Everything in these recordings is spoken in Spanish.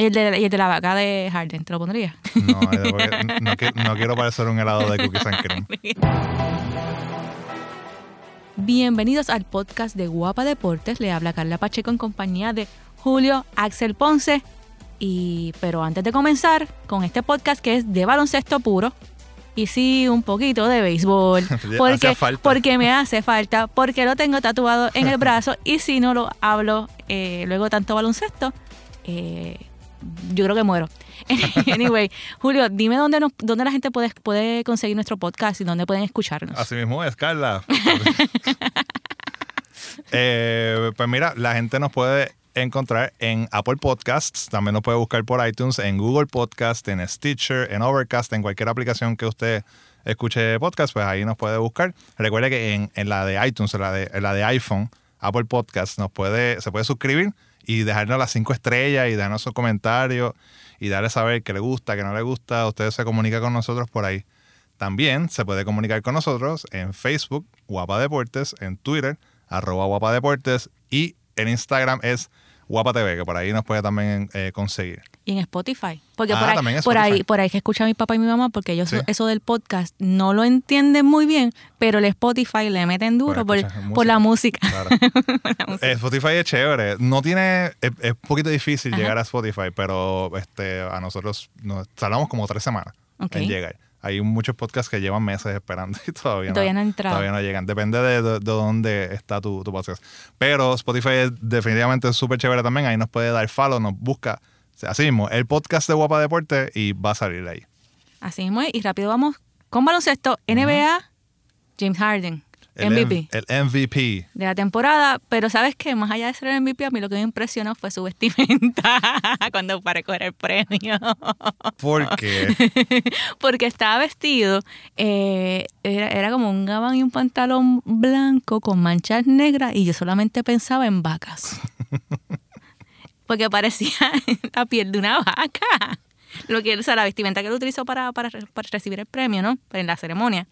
Y el, de, y el de la vaca de Harden, ¿te lo pondría? No, porque no, no quiero parecer un helado de cookies and cream. Bienvenidos al podcast de Guapa Deportes. Le habla Carla Pacheco en compañía de Julio Axel Ponce. Y, pero antes de comenzar con este podcast que es de baloncesto puro, y sí, un poquito de béisbol, porque, porque me hace falta, porque lo tengo tatuado en el brazo y si no lo hablo eh, luego tanto baloncesto, eh, yo creo que muero. anyway, Julio, dime dónde, nos, dónde la gente puede, puede conseguir nuestro podcast y dónde pueden escucharnos. Así mismo es, Carla. Eh, pues mira, la gente nos puede encontrar en Apple Podcasts, también nos puede buscar por iTunes, en Google Podcast, en Stitcher, en Overcast, en cualquier aplicación que usted escuche podcast, pues ahí nos puede buscar. Recuerde que en, en la de iTunes, en la de, en la de iPhone, Apple Podcasts, nos puede, se puede suscribir y dejarnos las cinco estrellas y dejarnos sus comentarios y darle a saber que le gusta, que no le gusta. Usted se comunica con nosotros por ahí. También se puede comunicar con nosotros en Facebook, Guapa Deportes, en Twitter, arroba Guapa y en Instagram es Guapa TV, que por ahí nos puede también eh, conseguir. Y en Spotify. Porque Ah, por, ahí, en por, ahí, Spotify. por ahí que escucha a mi papá y mi mamá, porque ellos Sí. eso del podcast no lo entienden muy bien, pero el Spotify le meten duro por, por la música. Claro. Eh, Spotify es chévere. No tiene. Es, es un poquito difícil Ajá. llegar a Spotify, pero este a nosotros nos tardamos como tres semanas en llegar. Hay muchos podcasts que llevan meses esperando y todavía, Todavía no entrado. Todavía no llegan. Depende de, de- de dónde está tu, tu podcast. Pero Spotify es definitivamente súper chévere también. Ahí nos puede dar follow, nos busca. Así mismo, el podcast de Guapa Deporte y va a salir ahí. Así mismo. Y rápido vamos con baloncesto. NBA, James Harden, El MVP. M- El MVP. de la temporada, pero sabes que más allá de ser el MVP, a mí lo que me impresionó fue su vestimenta cuando para coger el premio. Porque Porque estaba vestido, eh, era, era como un gabán y un pantalón blanco con manchas negras y yo solamente pensaba en vacas. Porque parecía la piel de una vaca. Lo que, o sea, la vestimenta que él utilizó para, para, para recibir el premio, ¿no? En la ceremonia.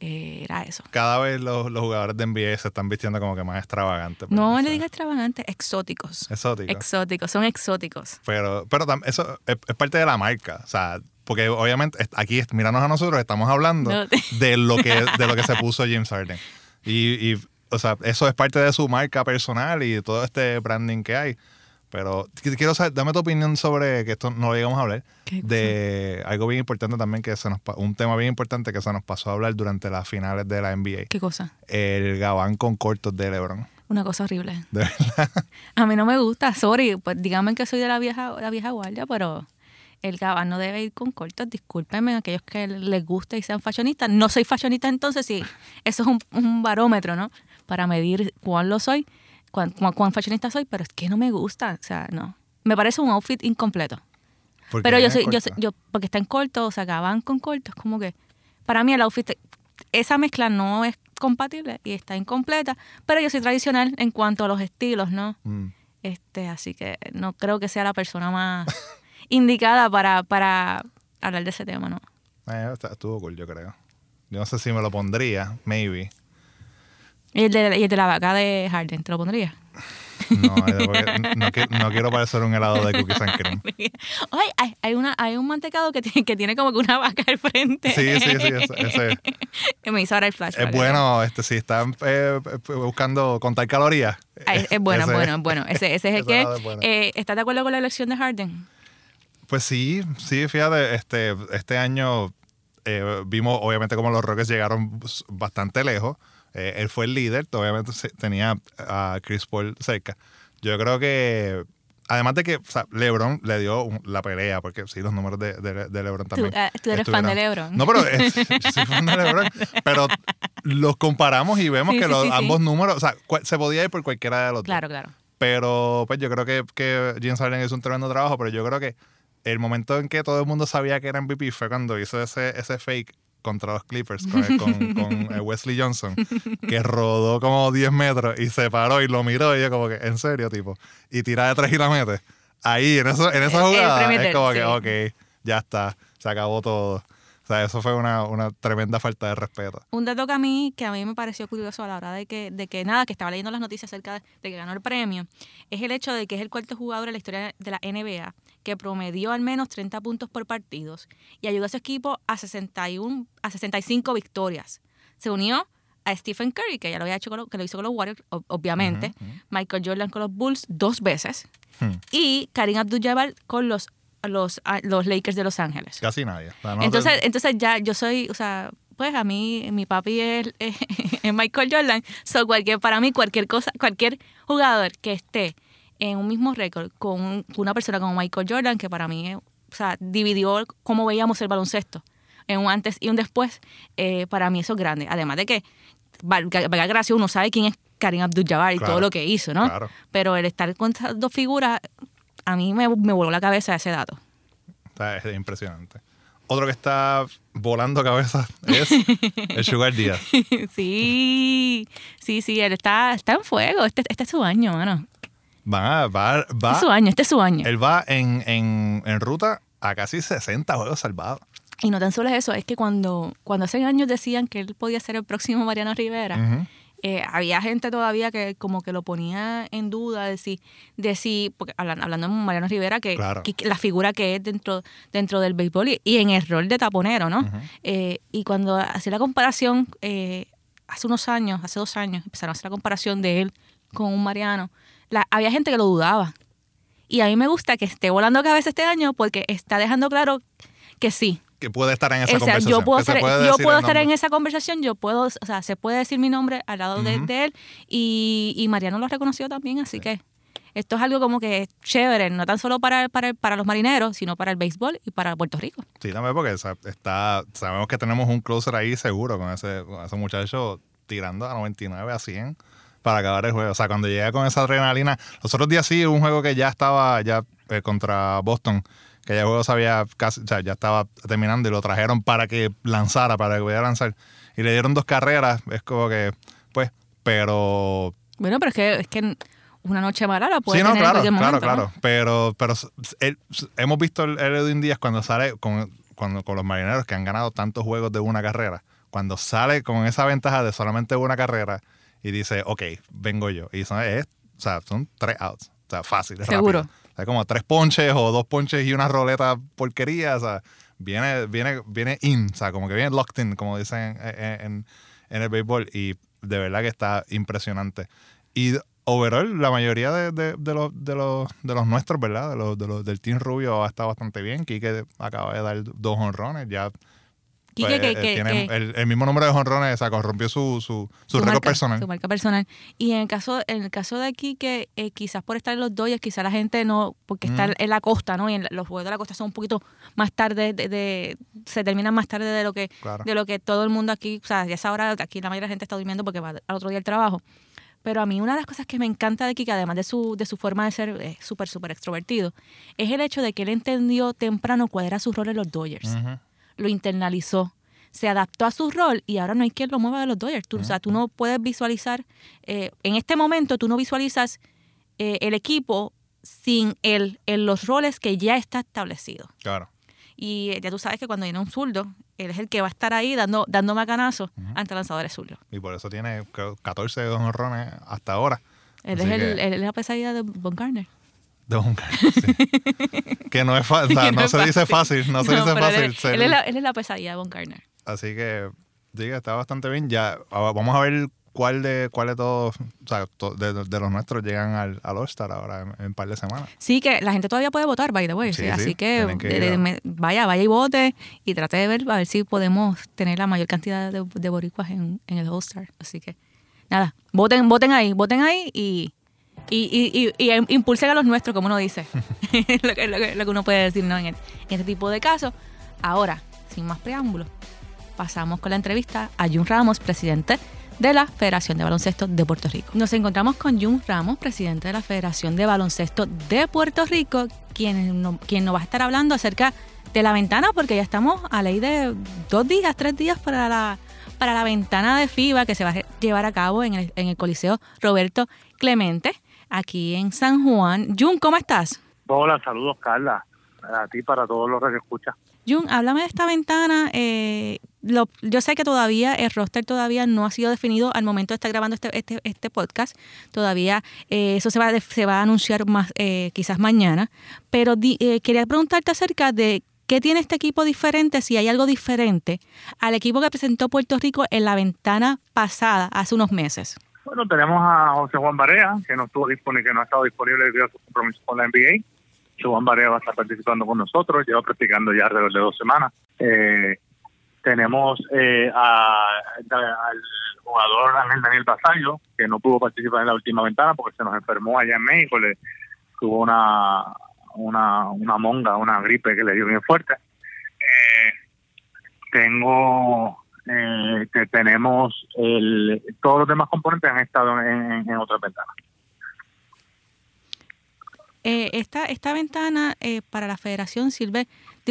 eh, era eso. cada vez los, los jugadores de NBA se están vistiendo como que más extravagantes. No ¿verdad? le digas extravagantes, exóticos. Exóticos. Exóticos, son exóticos. Pero, pero eso es, es parte de la marca. O sea, porque obviamente aquí, míranos a nosotros, estamos hablando No. de, lo que, de lo que se puso James Harden. Y, y, o sea, eso es parte de su marca personal y todo este branding que hay. Pero qu- quiero saber, dame tu opinión sobre, que esto no lo llegamos a hablar, de algo bien importante también, que se nos un tema bien importante que se nos pasó a hablar durante las finales de la NBA. ¿Qué cosa? El gabán con cortos de LeBron. Una cosa horrible. De verdad. A mí no me gusta, sorry, pues díganme que soy de la vieja, la vieja guardia, pero el gabán no debe ir con cortos. Discúlpenme a aquellos que les guste y sean fashionistas. No soy fashionista entonces, sí. Eso es un, un barómetro, ¿no? Para medir cuán lo soy, cuán, cuán, cuán fashionista soy, pero es que no me gusta. O sea, no. Me parece un outfit incompleto. Pero yo soy, yo, soy- yo, porque está en corto, o sea, gabán con corto, es como que, para mí el outfit, esa mezcla no es compatible y está incompleta, pero yo soy tradicional en cuanto a los estilos, ¿no? Mm. Este, así que no creo que sea la persona más indicada para, para hablar de ese tema, ¿no? Eh, estuvo cool, yo creo. Yo no sé si me lo pondría, maybe. Y el de, y el de la vaca de Harden, ¿te lo pondría? No, eh, porque no, no quiero parecer un helado de cookies and cream. Ay, hay, hay, una, hay un mantecado que tiene, que tiene como que una vaca al frente. Sí, sí, sí, ese, ese- Que me hizo ahora el flashback. es bueno, este, si están eh, eh, buscando contar calorías. Ay, es bueno, es bueno, es bueno. Ese, ese es el que... es eh, ¿Estás de acuerdo con la elección de Harden? Pues sí, sí, fíjate, este, este año eh, vimos obviamente como los Rockets llegaron bastante lejos. Eh, él fue el líder, obviamente tenía a Chris Paul cerca. Yo creo que, además de que o sea, LeBron le dio la pelea, porque sí, los números de, de- de LeBron también. ah, tú eres fan de LeBron. No, pero eh, yo soy fan de LeBron. Pero los comparamos y vemos Sí, que sí, los, sí, ambos números, o sea, cual- se podía ir por cualquiera de los dos. Claro, claro. Pero pues yo creo que, que James Harden hizo un tremendo trabajo, pero yo creo que el momento en que todo el mundo sabía que era MVP fue cuando hizo ese, ese fake contra los Clippers con, con- con, eh, Wesley Johnson, que rodó como 10 metros y se paró y lo miró y yo como que, en serio, tipo, y tira de tres y la mete. Ahí, en, eso, en esa El- el jugada, es como sí. que, ok, ya está, se acabó todo. Sea, eso fue una, una tremenda falta de respeto. Un dato que a mí, que a mí me pareció curioso a la hora de que, de que nada, que estaba leyendo las noticias acerca de, de que ganó el premio, es el hecho de que es el cuarto jugador en la historia de la NBA que promedió al menos 30 puntos por partidos y ayudó a su equipo a, 61, a 65 victorias. Se unió a Stephen Curry, que ya lo había hecho con lo, que lo hizo con los Warriors, ob- obviamente. Michael Jordan con los Bulls dos veces Hmm. y Karim Abdul-Jabbar con los, los, a- los Lakers de Los Ángeles. Casi nadie. O sea, no Entonces, te- entonces ya yo soy, o sea, pues a mí, mi papi es, es Michael Jordan. So cualquier, para mí, cualquier cosa, cualquier jugador que esté en un mismo récord con un- una persona como Michael Jordan, que para mí, es- o sea, dividió cómo veíamos el baloncesto en un antes y un después, eh, para mí eso es grande. Además de que, valga valga gracia, uno sabe quién es Karim Abdul-Jabbar y Claro, todo lo que hizo, ¿no? claro. Pero el estar con estas dos figuras, a mí me, me voló la cabeza ese dato. es impresionante. Otro que está volando cabeza es el Sugar Díaz. sí, sí, sí, él está, está en fuego. Este, este es su año, mano. Van a, va, Este va, es su año, este es su año. él va en, en, en ruta a casi 60 juegos salvados. Y no tan solo es eso, es que cuando, cuando hace años decían que él podía ser el próximo Mariano Rivera, Ujú. Eh, había gente todavía que como que lo ponía en duda de si, de si porque hablan- hablando de Mariano Rivera, que, Claro. que- que la figura que es dentro, dentro del béisbol y, y en el rol de taponero, ¿no? Eh, y cuando hacía la comparación, eh, hace unos años, hace dos años, empezaron a hacer la comparación de él con un Mariano, la- había gente que lo dudaba. Y a mí me gusta que esté volando cabeza este año porque está dejando claro que sí, Que puede estar en esa o sea, conversación. yo puedo estar, yo puedo estar en esa conversación, yo puedo, o sea, se puede decir mi nombre al lado de, Ujú. de él y, y Mariano lo reconoció también, así que esto es algo como que chévere, no tan solo para, para, para los marineros, sino para el béisbol y para Puerto Rico. Sí, también porque está, sabemos que tenemos un closer ahí seguro con ese, con ese muchacho tirando a 99 a 100 para acabar el juego. O sea, cuando llega con esa adrenalina. Los otros días sí, un juego que ya estaba ya eh, contra Boston, que ya el juego se había casi, o sea, ya estaba terminando y lo trajeron para que lanzara, para que pudiera lanzar. Y le dieron dos carreras. Es como que, pues, pero Bueno, pero es que, es que una noche mala la puede sí, no, tener en claro, cualquier claro, momento. ¿no? claro. Pero, pero él- hemos visto el, el Edwin Díaz cuando sale con, cuando, con los marineros que han ganado tantos juegos de una carrera. Cuando sale con esa ventaja de solamente una carrera y dice, ok, vengo yo. Y son, es, o sea, son tres outs. O sea, fácil. Seguro. rápido. Sea, como tres ponches o dos ponches y una roleta porquería. O sea, viene, viene, viene in. O sea, como que viene locked in, como dicen en, en- en el béisbol. Y de verdad que está impresionante. Y overall, la mayoría de, de- de los, de, los, de los nuestros, ¿verdad? De los, de los del Team Rubio ha estado bastante bien. Quique acaba de dar dos honrones. Ya Quique, pues, que- eh, que- tiene que- el, el mismo número de honrones. O sea, corrompió su, su, su, récord marca, personal. Su marca personal. Y en el caso, en el caso de aquí, que eh, quizás por estar en los Dodgers, quizás la gente no, porque está Mm. en la costa, ¿no? Y en la- los juegos de la costa son un poquito más tarde, de, de- se terminan más tarde de lo que Claro. de lo que todo el mundo aquí, o sea, ya esa hora aquí la mayoría de la gente está durmiendo porque va al otro día al trabajo. Pero a mí una de las cosas que me encanta de Kike, además de su, de su forma de ser eh, súper, súper extrovertido, es el hecho de que él entendió temprano cuál era su rol en los Dodgers Ujú. Lo internalizó, se adaptó a su rol y ahora no hay quien lo mueva de los Dodgers. Tú, O sea, tú no puedes visualizar, eh, en este momento tú no visualizas eh, el equipo sin él en los roles que ya está establecido. Claro. Y eh, ya tú sabes que cuando viene un zurdo, él es el que va a estar ahí dando, dando macanazo ante lanzadores zurdos. Y por eso tiene creo, 14 honrones hasta ahora. Él Así es, el, que- él es la pesadilla de Von Garner. De un Garner, sí. que no es fácil, Que no, es se dice fácil, no se dice él fácil. ser- él, es la, él es la pesadilla de Von Garner. Así que, diga, está bastante bien. Ya, ahora vamos a ver cuál de cuál de todos, o sea, to- de, de los nuestros llegan al, al All-Star ahora en, en un par de semanas. Sí, que la gente todavía puede votar, by the way. Sí, sí, sí, así que, que de- de- vaya, vaya y vote y trate de ver a ver si podemos tener la mayor cantidad de, de boricuas en, en el All-Star. Así que, nada, voten, voten ahí, voten ahí y, y, y, y- y impulsen a los nuestros, como uno dice. lo, que, lo que- lo que uno puede decir ¿no? en, el- en este tipo de casos. Ahora, sin más preámbulos, pasamos con la entrevista a Jun Ramos, presidente de la Federación de Baloncesto de Puerto Rico. Nos encontramos con Jun Ramos, presidente de la Federación de Baloncesto de Puerto Rico, quien, no- quien nos va a estar hablando acerca de la ventana, porque ya estamos a ley de dos días, tres días para la, para la ventana de FIBA que se va a llevar a cabo en el, en el Coliseo Roberto Clemente, aquí en San Juan. Jun, ¿cómo estás? Hola, saludos Carla, a ti para todos los que escuchan. Jun, háblame de esta ventana. Eh, yo sé que todavía el roster todavía no ha sido definido al momento de estar grabando este, este, este podcast. Todavía eh, eso se va, se va a anunciar más eh, quizás mañana. Pero quería preguntarte acerca de qué tiene este equipo diferente, si hay algo diferente al equipo que presentó Puerto Rico en la ventana pasada, hace unos meses. Bueno, tenemos a José Juan Barea, que no estuvo disponible, que no ha estado disponible debido a su compromiso con la NBA. José Juan Barea va a estar participando con nosotros, lleva practicando ya alrededor de dos semanas. Eh, tenemos eh, al jugador Ángel Daniel Basayo, que no pudo participar en la última ventana porque se nos enfermó allá en México, le tuvo una, una, una monga, una gripe que le dio bien fuerte. Eh, tengo eh, que tenemos el, todos los demás componentes han estado en, en, otras. Eh, esta, esta ventana eh, para la federación sirve,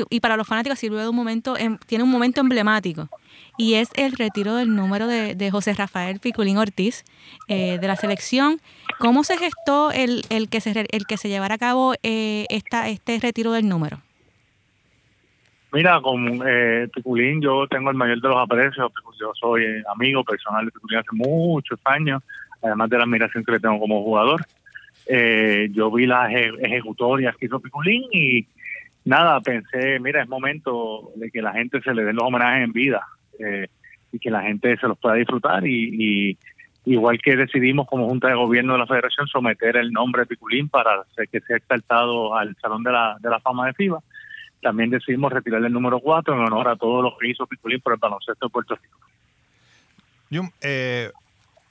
y para los fanáticos sirve de un momento, em, tiene un momento emblemático, y es el retiro del número de, de José Rafael Piculín Ortiz de la selección. ¿Cómo se gestó el, el, que, se, el que se llevara a cabo esta, este retiro del número? Mira, con eh, Piculín yo tengo el mayor de los aprecios. Yo soy amigo personal de Piculín hace muchos años, además de la admiración que le tengo como jugador. Eh, yo vi las ejecutorias que hizo Piculín y nada, pensé, mira, es momento de que la gente se le dé los homenajes en vida eh, y que la gente se los pueda disfrutar y, igual que decidimos como Junta de Gobierno de la Federación someter el nombre de Piculín para que sea exaltado al Salón de la, de la Fama de FIBA, también decidimos retirar el número 4 en honor a todo lo que hizo Piculín por el baloncesto de Puerto Rico. Eh,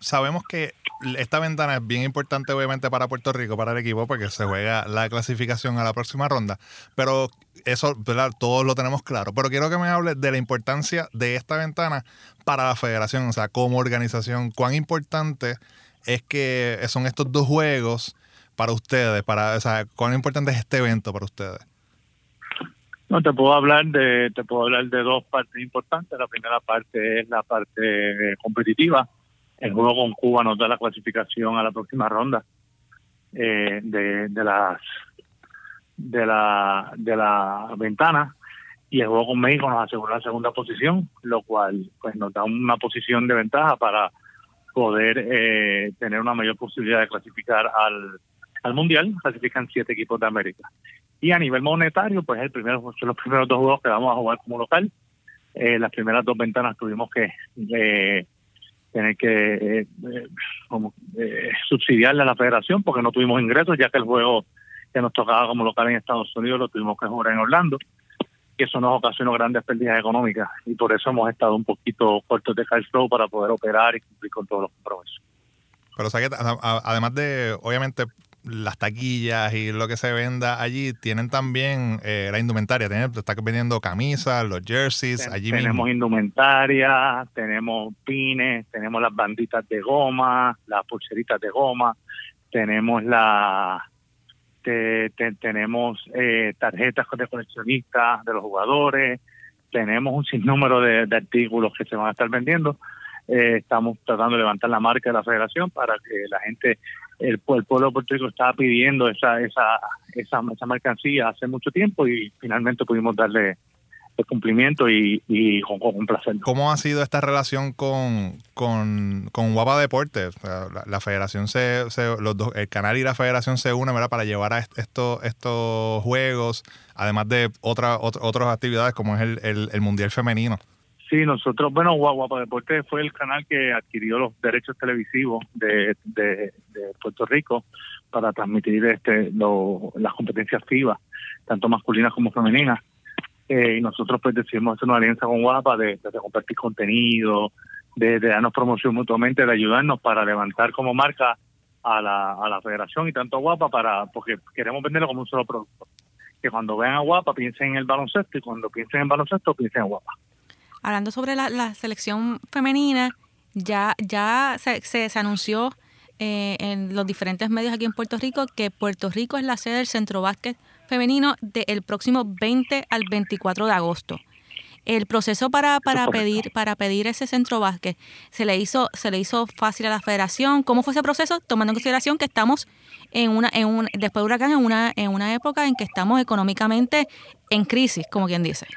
sabemos que esta ventana es bien importante obviamente para Puerto Rico, para el equipo, porque se juega la clasificación a la próxima ronda, pero eso todos lo tenemos claro. Pero quiero que me hable de la importancia de esta ventana para la federación, o sea, como organización, cuán importante es que son estos dos juegos para ustedes, para, o sea, cuán importante es este evento para ustedes. No, te puedo hablar de te puedo hablar de dos partes importantes. La primera parte es la parte competitiva. El juego con Cuba nos da la clasificación a la próxima ronda eh, de, de las de la de la ventana y el juego con México nos asegura la segunda posición, lo cual pues nos da una posición de ventaja para poder eh, tener una mayor posibilidad de clasificar al, al mundial. Clasifican siete equipos de América. Y a nivel monetario, pues el primero son los primeros dos juegos que vamos a jugar como local. Eh, las primeras dos ventanas tuvimos que eh, tener que eh, como, subsidiarle a la federación porque no tuvimos ingresos, ya que el juego que nos tocaba como local en Estados Unidos lo tuvimos que jugar en Orlando. Y eso nos ocasionó grandes pérdidas económicas y por eso hemos estado un poquito cortos de cash flow para poder operar y cumplir con todos los compromisos. Pero además de, obviamente, las taquillas y lo que se venda allí, tienen también eh, la indumentaria. Tienen, están vendiendo camisas, los jerseys, allí Tenemos indumentaria, tenemos pines, tenemos las banditas de goma, las pulseritas de goma, tenemos la tenemos eh, tarjetas de coleccionistas de los jugadores, tenemos un sinnúmero de, de artículos que se van a estar vendiendo. Eh, estamos tratando de levantar la marca de la federación para que la gente el, pueblo de Puerto Rico estaba pidiendo esa, esa, esa, esa mercancía hace mucho tiempo y finalmente pudimos darle el cumplimiento y, y con, un placer. ¿Cómo ha sido esta relación con, con, con Guapa Deportes? La, federación se, los dos, el canal y la federación se unen ¿verdad? para llevar a estos, estos juegos, además de otra, otras actividades como es el, el, el Mundial Femenino. Sí, nosotros, bueno, Guapa Deportes fue el canal que adquirió los derechos televisivos de, de, Puerto Rico para transmitir este las competencias FIBA, tanto masculinas como femeninas. Eh, y nosotros pues decidimos hacer una alianza con Guapa de, compartir contenido, de, darnos promoción mutuamente, de ayudarnos para levantar como marca a la, a la federación y tanto a Guapa para porque queremos venderlo como un solo producto. Que cuando vean a Guapa piensen en el baloncesto y cuando piensen en baloncesto piensen en Guapa hablando sobre la, selección femenina, ya, ya se, se, anunció eh, en los diferentes medios aquí en Puerto Rico que Puerto Rico es la sede del Centro Básquet Femenino del próximo 20 al 24 de agosto. El proceso para, para pedir para pedir ese centro básquet se le hizo se le hizo fácil a la Federación. ¿Cómo fue ese proceso? Tomando en consideración que estamos en una en un después de huracán en una en una época en que estamos económicamente en crisis, como quien dice.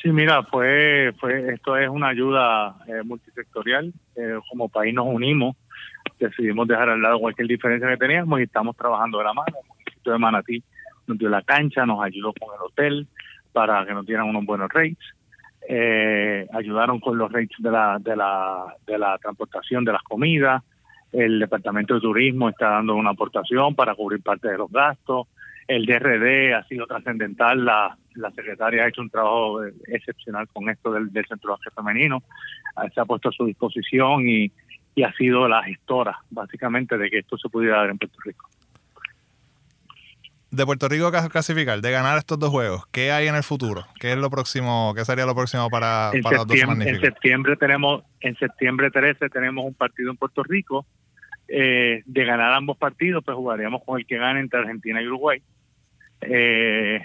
Sí, mira, fue, fue esto es una ayuda eh, multisectorial. Eh, como país nos unimos, decidimos dejar al lado cualquier diferencia que teníamos y estamos trabajando de la mano. El municipio de Manatí nos dio la cancha, nos ayudó con el hotel para que nos dieran unos buenos rates. Eh, ayudaron con los rates de la, de, la, de la transportación de las comidas. El Departamento de Turismo está dando una aportación para cubrir parte de los gastos. El DRD ha sido trascendental. La, la secretaria ha hecho un trabajo eh, excepcional con esto del, del centro de acceso femenino. Ah, Se ha puesto a su disposición y, y ha sido la gestora, básicamente, de que esto se pudiera dar en Puerto Rico. De Puerto Rico a clasificar, de ganar estos dos juegos, ¿qué hay en el futuro? ¿Qué es lo próximo? ¿Qué sería lo próximo para, En para los dos septiembre, en magníficos? septiembre tenemos, en septiembre 13 tenemos un partido en Puerto Rico. Eh, de ganar ambos partidos, pues jugaríamos con el que gane entre Argentina y Uruguay. Eh,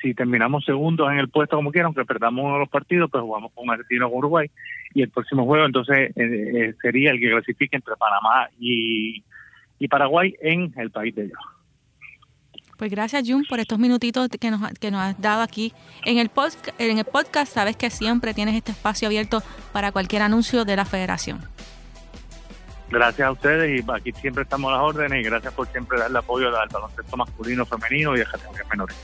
si terminamos segundos en el puesto como quieran, aunque perdamos uno de los partidos, pues jugamos con Argentina o con Uruguay. Y el próximo juego, entonces, eh, eh, sería el que clasifique entre Panamá y, y Paraguay en el país de ellos. Pues gracias, Jun, por estos minutitos que nos, que nos has dado aquí en el, podca- en el podcast. Sabes que siempre tienes este espacio abierto para cualquier anuncio de la federación. Gracias a ustedes y aquí siempre estamos a las órdenes y gracias por siempre darle apoyo al baloncesto masculino, femenino y a categorías menores.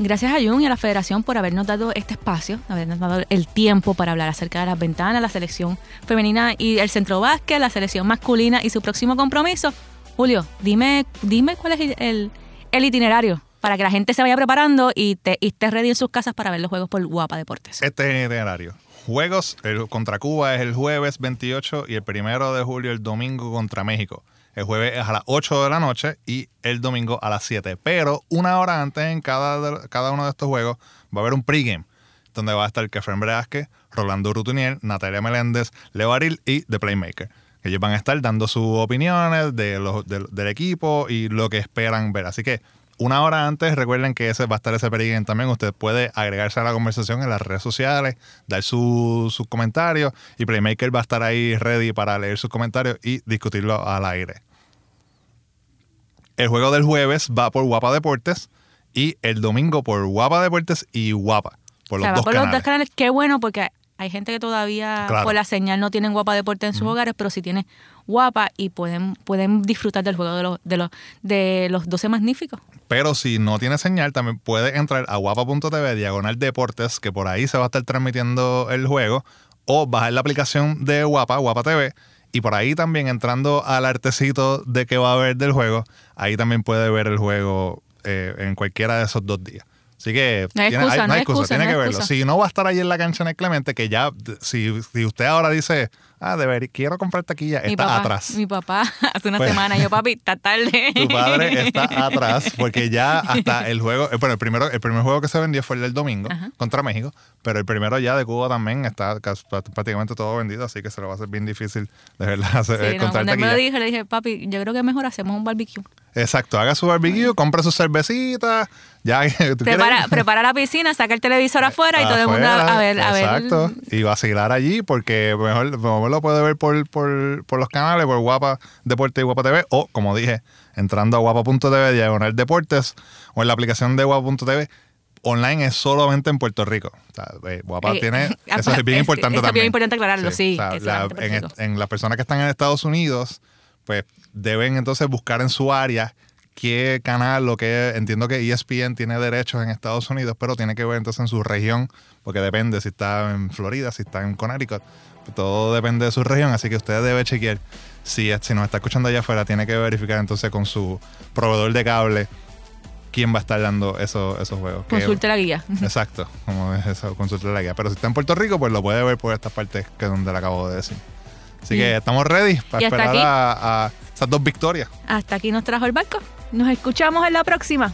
Gracias a Jun y a la federación por habernos dado este espacio, habernos dado el tiempo para hablar acerca de las ventanas, la selección femenina y el centro básquet, la selección masculina y su próximo compromiso. Julio, dime, dime cuál es el, el- el itinerario para que la gente se vaya preparando y, te, y esté ready en sus casas para ver los juegos por Guapa Deportes. Este es el itinerario. Juegos el, contra Cuba es el jueves 28 y el primero de julio el domingo contra México. El jueves es a las 8 de la noche y el domingo a las 7. Pero una hora antes en cada, cada uno de estos juegos va a haber un pregame donde va a estar Kefren Breasque, Rolando Rutunier, Natalia Meléndez, Leo Aril y The Playmaker. Ellos van a estar dando sus opiniones de los, del equipo y lo que esperan ver. Así que una hora antes, recuerden que ese va a estar ese pregame también. Usted puede agregarse a la conversación en las redes sociales, dar su- sus comentarios y Playmaker va a estar ahí ready para leer sus comentarios y discutirlo al aire. El juego del jueves va por Guapa Deportes y el domingo por Guapa Deportes y Guapa. Por O los sea, va dos por canales. los dos canales. Qué bueno porque hay gente que todavía Claro. por la señal no tienen Guapa Deporte en sus hogares, pero sí tiene Guapa y pueden, pueden disfrutar del juego de los, de los, de los 12 magníficos. Pero si no tiene señal, también puede entrar a guapa.tv, diagonal deportes, que por ahí se va a estar transmitiendo el juego, o bajar la aplicación de Guapa, Guapa TV, y por ahí también entrando al artecito de que va a haber del juego, ahí también puede ver el juego eh, en cualquiera de esos dos días. Así que No hay excusa, no hay excusa, tiene no que verlo. excusa. Si no va a estar ahí en la cancha en el Clemente, que ya, si, si usted ahora dice, ah, debería, quiero comprar taquilla, mi está papá, atrás. Mi papá hace una Pues- semana, yo papi, está tarde. Tu padre está atrás porque ya hasta el juego, eh, bueno, el primero, el primer juego que se vendió fue el del domingo Ajá. contra México, pero el primero ya de Cuba también está prácticamente todo vendido, así que se lo va a hacer bien difícil de verdad hacer, Sí, eh, no, cuando él me lo dijo, le dije, papi, yo creo que mejor hacemos un barbecue. Exacto, haga su barbecue, compre sus cervecitas, ya ¿tú Prepara, prepara la piscina, saca el televisor afuera y todo el mundo a, ver, a ver. Exacto. Y vacilar allí porque mejor, mejor lo puede ver por, por, por los canales, por Guapa Deporte y Guapa TV, o como dije, entrando a guapa.tv, diagonal deportes, o en la aplicación de guapa.tv. Online es solamente en Puerto Rico. O sea, eh, Guapa Eh, tiene. ah, Eso es bien es- importante eso es bien también. importante aclararlo, sí, o sea, es la- solamente en, en las personas que están en Estados Unidos, pues deben entonces buscar en su área qué canal, lo que entiendo que ESPN tiene derechos en Estados Unidos, pero tiene que ver entonces en su región, porque depende si está en Florida, si está en Connecticut, todo depende de su región, así que usted debe chequear si, si nos está escuchando allá afuera, tiene que verificar entonces con su proveedor de cable quién va a estar dando esos, esos juegos. Que- Consulte la guía. Exacto, como es eso, consulta la guía. Pero si está en Puerto Rico, pues lo puede ver por estas partes que es donde le acabo de decir. Así que estamos ready para esperar a esas dos victorias. Hasta aquí nos trajo el barco. Nos escuchamos en la próxima.